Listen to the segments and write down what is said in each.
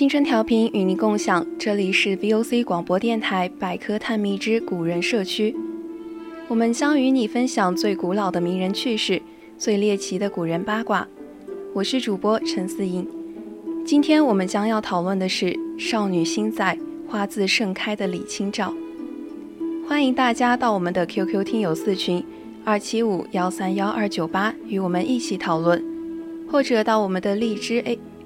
青春调频与您共享，这里是 VOC 广播电台百科探秘之古人社区。我们将与你分享最古老的名人趣事，最猎奇的古人八卦。我是主播陈思颖。今天我们将要讨论的是少女心在，花自盛开的李清照。欢迎大家到我们的 QQ 听友四群二七五幺三幺二九八与我们一起讨论，或者到我们的荔枝 A。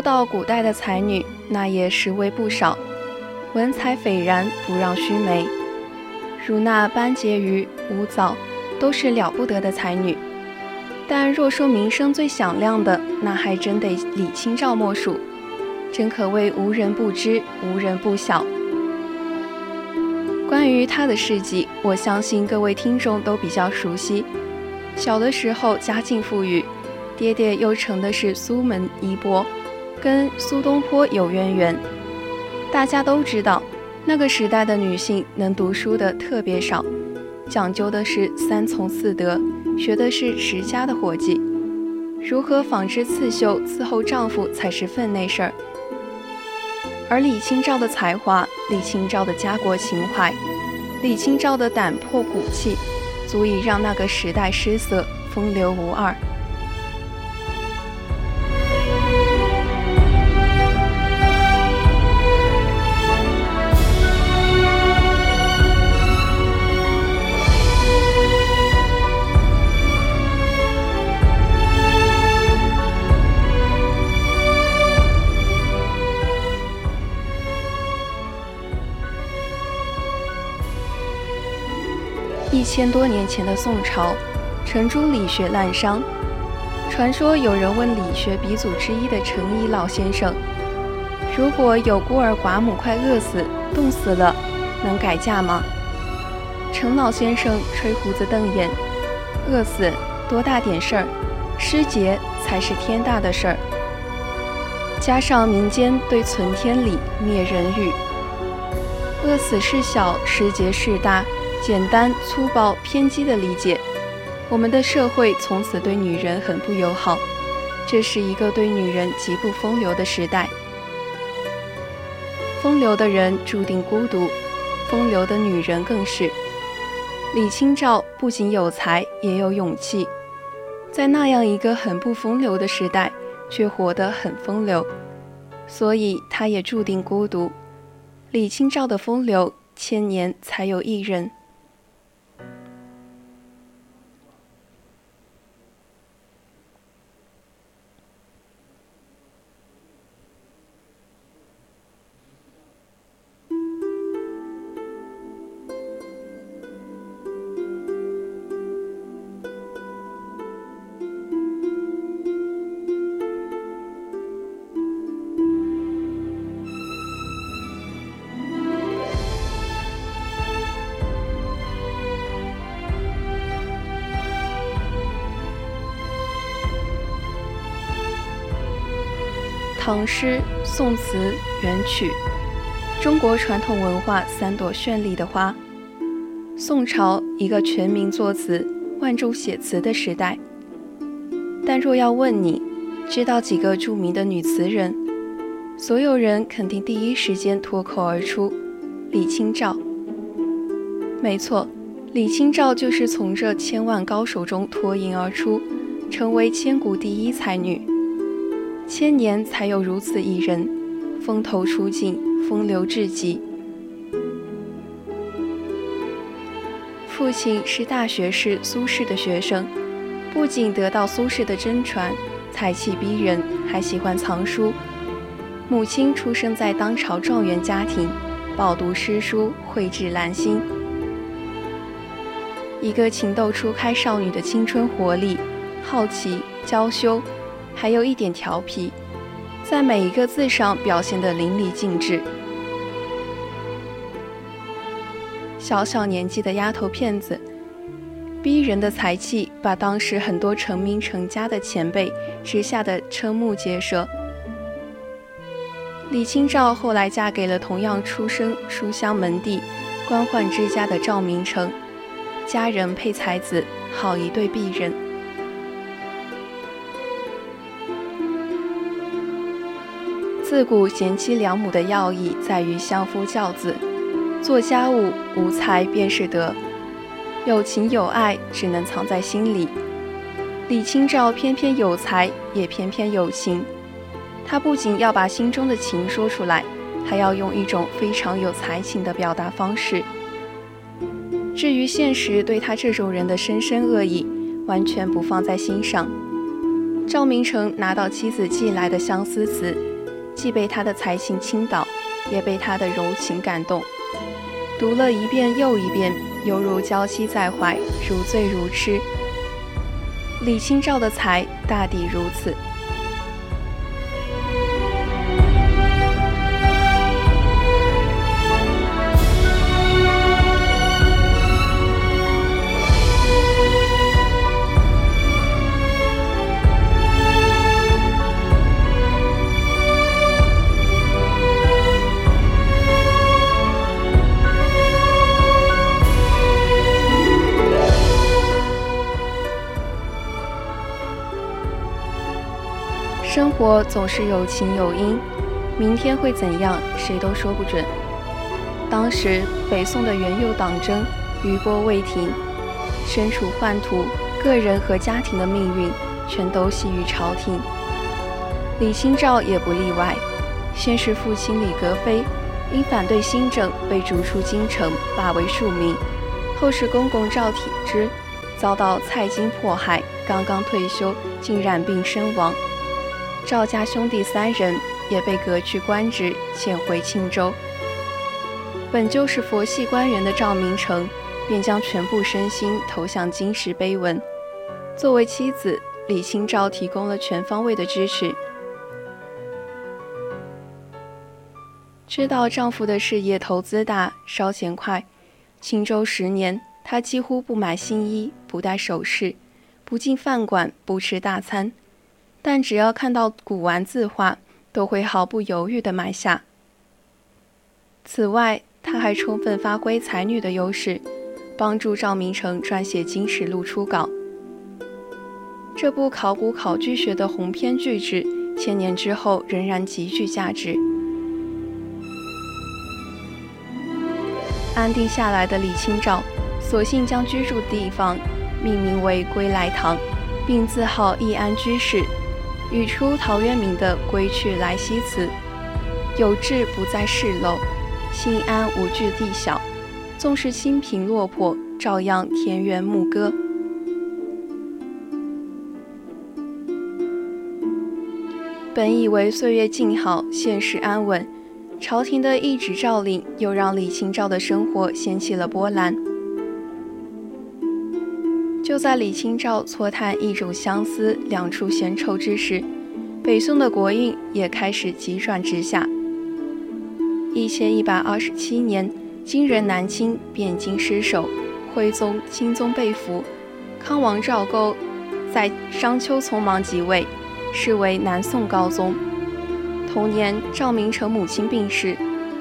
说到古代的才女，那也实为不少，文采斐然，不让须眉。如那班婕妤、吴藻，都是了不得的才女。但若说名声最响亮的，那还真得李清照莫属，真可谓无人不知，无人不晓。关于她的事迹，我相信各位听众都比较熟悉。小的时候家境富裕，爹爹又承的是苏门衣钵。跟苏东坡有渊源，大家都知道，那个时代的女性能读书的特别少，讲究的是三从四德，学的是持家的活计，如何纺织刺绣伺候丈夫才是分内事儿。而李清照的才华，李清照的家国情怀，李清照的胆魄骨气，足以让那个时代失色，风流无二。一千多年前的宋朝，程朱理学滥觞。传说有人问理学鼻祖之一的程颐老先生：“如果有孤儿寡母快饿死、冻死了，能改嫁吗？”程老先生吹胡子瞪眼：“饿死多大点事儿，失节才是天大的事儿。”加上民间对存天理、灭人欲，饿死事小，失节事大。简单粗暴偏激的理解，我们的社会从此对女人很不友好。这是一个对女人极不风流的时代。风流的人注定孤独，风流的女人更是。李清照不仅有才，也有勇气，在那样一个很不风流的时代，却活得很风流，所以她也注定孤独。李清照的风流，千年才有一人。唐诗、宋词、元曲，中国传统文化三朵绚丽的花。宋朝一个全民作词、万众写词的时代。但若要问你，知道几个著名的女词人？所有人肯定第一时间脱口而出：李清照。没错，李清照就是从这千万高手中脱颖而出，成为千古第一才女。千年才有如此一人，风头出尽，风流至极。父亲是大学士苏轼的学生，不仅得到苏轼的真传，才气逼人，还喜欢藏书。母亲出生在当朝状元家庭，饱读诗书，蕙质兰心。一个情窦初开少女的青春活力、好奇、娇羞，还有一点调皮，在每一个字上表现得淋漓尽致。小小年纪的丫头片子，逼人的才气，把当时很多成名成家的前辈直吓得瞠目结舌。李清照后来嫁给了同样出身书香门第、官宦之家的赵明诚，佳人配才子，好一对璧人。自古贤妻良母的要义在于相夫教子，做家务无才便是德，有情有爱只能藏在心里。李清照偏偏有才，也偏偏有情。他不仅要把心中的情说出来，还要用一种非常有才情的表达方式。至于现实对他这种人的深深恶意，完全不放在心上。赵明诚拿到妻子寄来的相思词，既被他的才情倾倒，也被他的柔情感动，读了一遍又一遍，犹如娇妻在怀，如醉如痴。李清照的才大抵如此。生活总是有晴有阴，明天会怎样，谁都说不准。当时北宋的元佑党争余波未停，身处宦途，个人和家庭的命运全都系于朝廷。李清照也不例外。先是父亲李格非因反对新政被逐出京城，罢为庶民；后是公公赵体之遭到蔡京迫害，刚刚退休竟染病身亡。赵家兄弟三人也被革去官职，遣回庆州。本就是佛系官员的赵明诚，便将全部身心投向金石碑文。作为妻子，李清照提供了全方位的支持。知道丈夫的事业投资大，烧钱快，庆州十年，她几乎不买新衣，不戴首饰，不进饭馆，不吃大餐。但只要看到古玩字画，都会毫不犹豫地买下。此外，他还充分发挥才女的优势，帮助赵明诚撰写《金石录》初稿。这部考古考据学的鸿篇巨制，千年之后仍然极具价值。安定下来的李清照，索性将居住地方命名为归来堂，并自号易安居士。语出陶渊明的“归去来兮”辞：“有志不在世陋，心安无惧地小。纵是清贫落魄，照样田园牧歌。”本以为岁月静好，现实安稳，朝廷的一纸诏令又让李清照的生活掀起了波澜。在李清照错探一种相思、两处闲愁之时，北宋的国运也开始急转直下。一千一百二十七年，金人南侵，汴京失守，徽宗、钦宗被俘，康王赵构在商丘匆忙即位，是为南宋高宗。同年，赵明诚母亲病逝，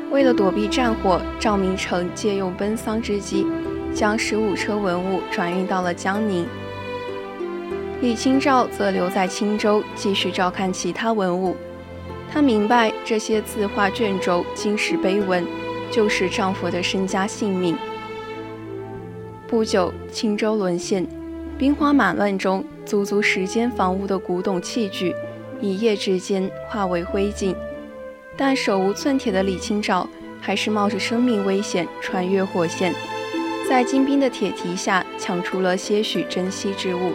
为了躲避战火，赵明诚借用奔丧之机，将十五车文物转运到了江宁。李清照则留在青州，继续照看其他文物。她明白，这些字画卷轴、金石碑文，就是丈夫的身家性命。不久，青州沦陷，兵荒马乱中，足足十间房屋的古董器具，一夜之间化为灰烬。但手无寸铁的李清照，还是冒着生命危险穿越火线，在金兵的铁蹄下抢出了些许珍稀之物。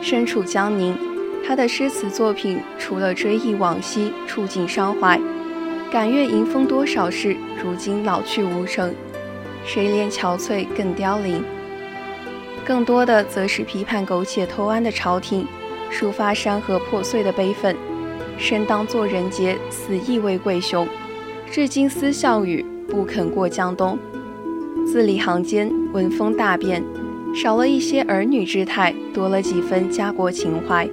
身处江宁，他的诗词作品除了追忆往昔、触景伤怀，感阅迎风多少事，如今老去无成，谁怜憔悴更凋零？更多的则是批判苟且偷安的朝廷，抒发山河破碎的悲愤。生当作人杰，死亦为贵雄。至今思项羽，不肯过江东。字里行间，文风大变。少了一些儿女之态，多了几分家国情怀。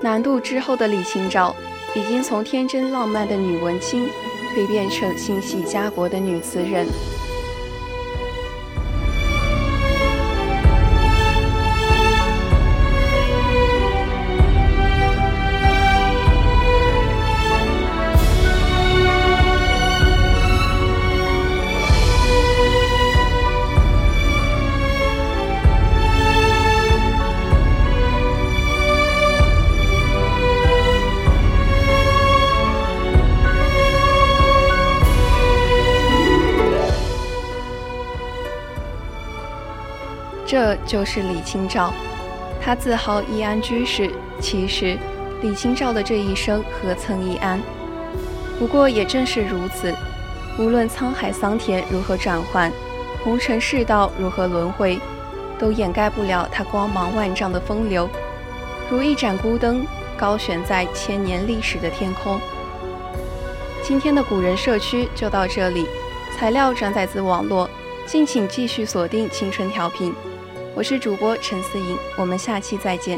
南渡之后的李清照，已经从天真浪漫的女文青，蜕变成心系家国的女词人。这就是李清照，她自豪易安居士。其实，李清照的这一生何曾易安？不过也正是如此，无论沧海桑田如何转换，红尘世道如何轮回，都掩盖不了她光芒万丈的风流，如一盏孤灯，高悬在千年历史的天空。今天的古人社区就到这里，材料转载自网络，敬请继续锁定青春调频。我是主播陈思颖，我们下期再见。